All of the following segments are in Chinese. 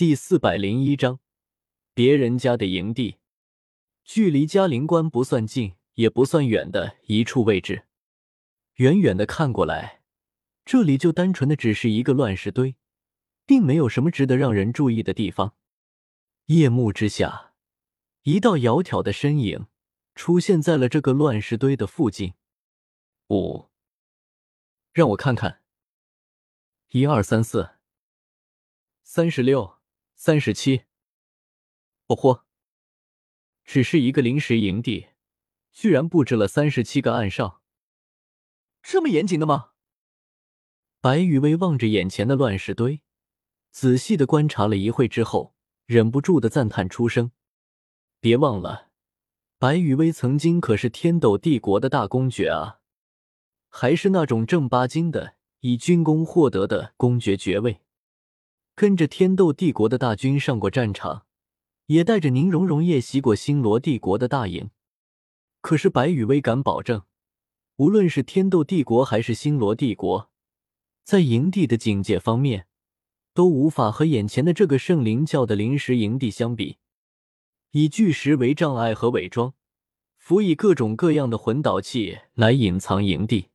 第四百零一章，别人家的营地，距离嘉陵关不算近，也不算远的一处位置。远远的看过来，这里就单纯的只是一个乱石堆，并没有什么值得让人注意的地方。夜幕之下，一道窈窕的身影出现在了这个乱石堆的附近。五，让我看看，一二三四，三十六。三十七，哦豁！只是一个临时营地，居然布置了三十七个暗哨，这么严谨的吗？白雨薇望着眼前的乱石堆，仔细的观察了一会之后，忍不住的赞叹出声：“别忘了，白雨薇曾经可是天斗帝国的大公爵啊，还是那种正八经的以军功获得的公爵爵位。”跟着天斗帝国的大军上过战场，也带着宁荣荣夜袭过星罗帝国的大营。可是白羽薇敢保证，无论是天斗帝国还是星罗帝国，在营地的警戒方面，都无法和眼前的这个圣灵教的临时营地相比。以巨石为障碍和伪装，辅以各种各样的魂导器来隐藏营地。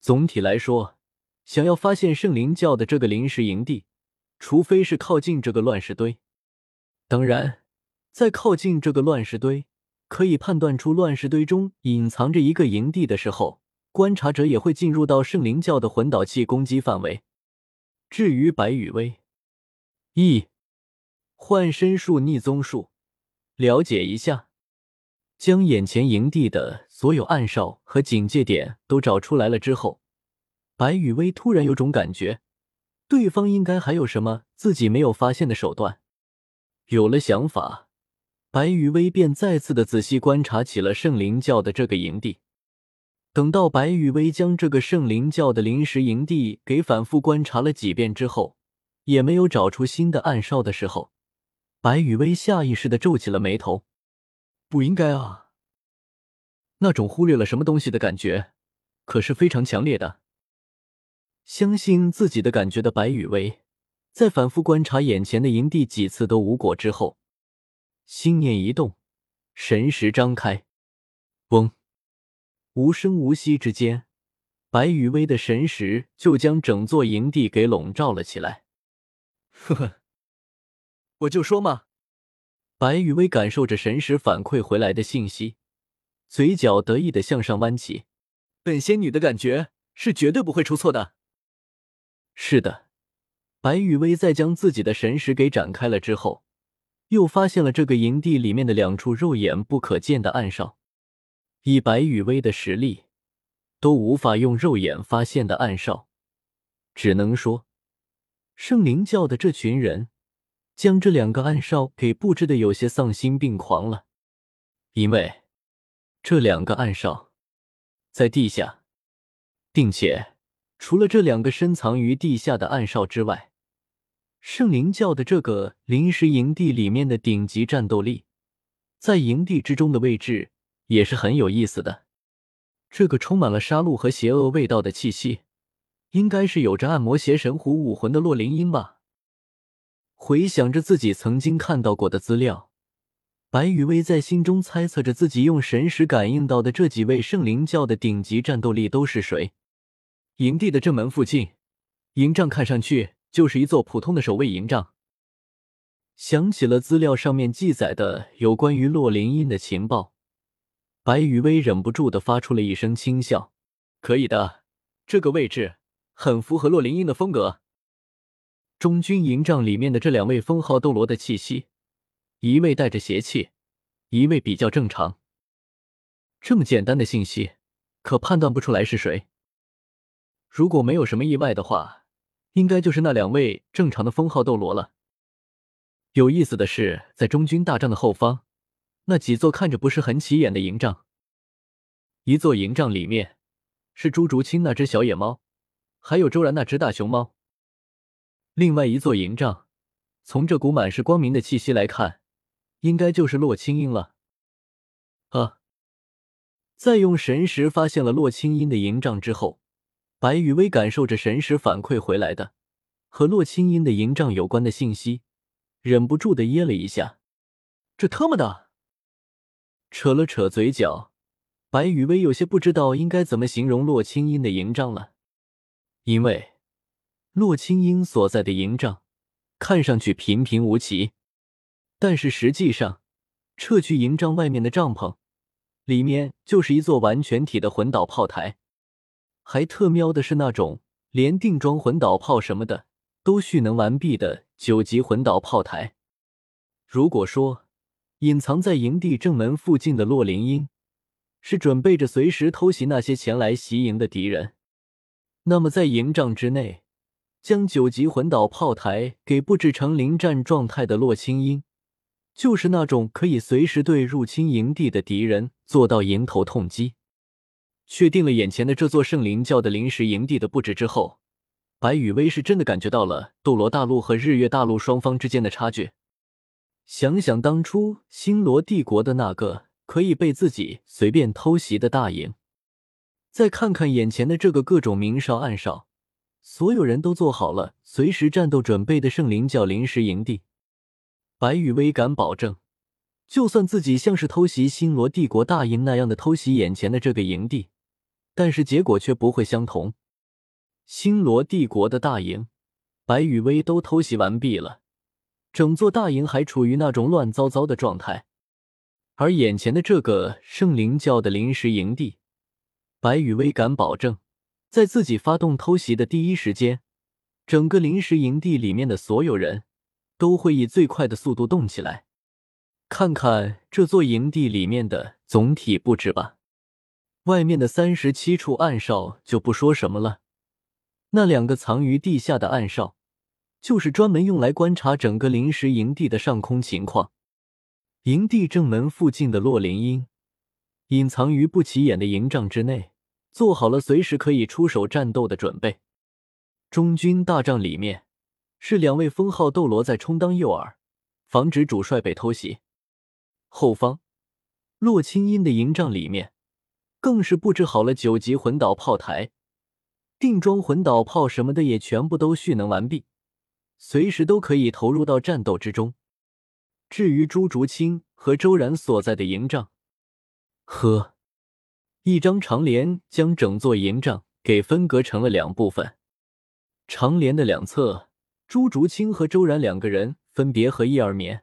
总体来说，想要发现圣灵教的这个临时营地。除非是靠近这个乱石堆，当然，在靠近这个乱石堆，可以判断出乱石堆中隐藏着一个营地的时候，观察者也会进入到圣灵教的魂导器攻击范围。至于白羽薇，一换身术逆宗术，了解一下，将眼前营地的所有暗哨和警戒点都找出来了之后，白羽薇突然有种感觉。对方应该还有什么自己没有发现的手段？有了想法，白羽薇便再次的仔细观察起了圣灵教的这个营地。等到白羽薇将这个圣灵教的临时营地给反复观察了几遍之后，也没有找出新的暗哨的时候，白羽薇下意识的皱起了眉头。不应该啊！那种忽略了什么东西的感觉，可是非常强烈的。相信自己的感觉的白羽薇，在反复观察眼前的营地几次都无果之后，心念一动，神识张开，嗡，无声无息之间，白羽薇的神识就将整座营地给笼罩了起来。呵呵，我就说嘛！白羽薇感受着神识反馈回来的信息，嘴角得意的向上弯起，本仙女的感觉是绝对不会出错的。是的，白羽薇在将自己的神识给展开了之后，又发现了这个营地里面的两处肉眼不可见的暗哨。以白羽薇的实力，都无法用肉眼发现的暗哨，只能说，圣灵教的这群人将这两个暗哨给布置的有些丧心病狂了。因为这两个暗哨在地下，并且。除了这两个深藏于地下的暗哨之外，圣灵教的这个临时营地里面的顶级战斗力，在营地之中的位置也是很有意思的。这个充满了杀戮和邪恶味道的气息，应该是有着暗魔邪神虎武魂的洛灵音吧？回想着自己曾经看到过的资料，白羽薇在心中猜测着自己用神识感应到的这几位圣灵教的顶级战斗力都是谁。营地的正门附近，营帐看上去就是一座普通的守卫营帐。想起了资料上面记载的有关于洛灵音的情报，白雨薇忍不住的发出了一声轻笑：“可以的，这个位置很符合洛灵音的风格。”中军营帐里面的这两位封号斗罗的气息，一位带着邪气，一位比较正常。这么简单的信息，可判断不出来是谁。如果没有什么意外的话，应该就是那两位正常的封号斗罗了。有意思的是，在中军大帐的后方，那几座看着不是很起眼的营帐，一座营帐里面是朱竹清那只小野猫，还有周然那只大熊猫。另外一座营帐，从这股满是光明的气息来看，应该就是洛清音了。啊！在用神识发现了洛清音的营帐之后。白雨薇感受着神识反馈回来的和洛清音的营帐有关的信息，忍不住的噎了一下。这他妈的！扯了扯嘴角，白雨薇有些不知道应该怎么形容洛清音的营帐了，因为洛清音所在的营帐看上去平平无奇，但是实际上，撤去营帐外面的帐篷，里面就是一座完全体的魂导炮台，还特喵的是那种连定装魂导炮什么的都蓄能完毕的九级魂导炮台。如果说，隐藏在营地正门附近的洛灵英，是准备着随时偷袭那些前来袭营的敌人。那么，在营帐之内，将九级魂导炮台给布置成临战状态的洛青音，就是那种可以随时对入侵营地的敌人做到迎头痛击。确定了眼前的这座圣灵教的临时营地的布置之后，白羽薇是真的感觉到了斗罗大陆和日月大陆双方之间的差距。想想当初星罗帝国的那个可以被自己随便偷袭的大营，再看看眼前的这个各种明哨暗哨，所有人都做好了随时战斗准备的圣灵教临时营地，白羽薇敢保证，就算自己像是偷袭星罗帝国大营那样的偷袭眼前的这个营地，但是结果却不会相同。星罗帝国的大营，白羽薇都偷袭完毕了。整座大营还处于那种乱糟糟的状态，而眼前的这个圣灵教的临时营地，白羽薇敢保证，在自己发动偷袭的第一时间，整个临时营地里面的所有人都会以最快的速度动起来。看看这座营地里面的总体布置吧，外面的三十七处暗哨就不说什么了，那两个藏于地下的暗哨。就是专门用来观察整个临时营地的上空情况。营地正门附近的洛灵英，隐藏于不起眼的营帐之内，做好了随时可以出手战斗的准备。中军大帐里面，是两位封号斗罗在充当诱饵，防止主帅被偷袭。后方，洛清音的营帐里面，更是布置好了九级魂导炮台，定装魂导炮什么的也全部都蓄能完毕。随时都可以投入到战斗之中。至于朱竹清和周然所在的营帐，呵，一张长帘将整座营帐给分隔成了两部分。长帘的两侧，朱竹清和周然两个人分别合衣而眠。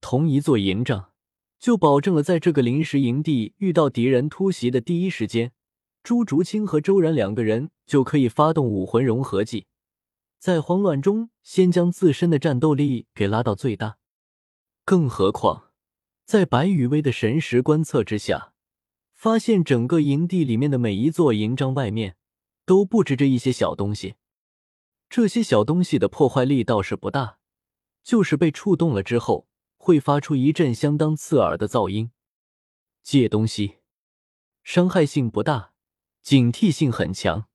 同一座营帐，就保证了在这个临时营地遇到敌人突袭的第一时间，朱竹清和周然两个人就可以发动武魂融合技。在慌乱中，先将自身的战斗力给拉到最大。更何况，在白羽薇的神识观测之下，发现整个营地里面的每一座营帐外面都布置着一些小东西。这些小东西的破坏力倒是不大，就是被触动了之后，会发出一阵相当刺耳的噪音。借东西，伤害性不大，警惕性很强。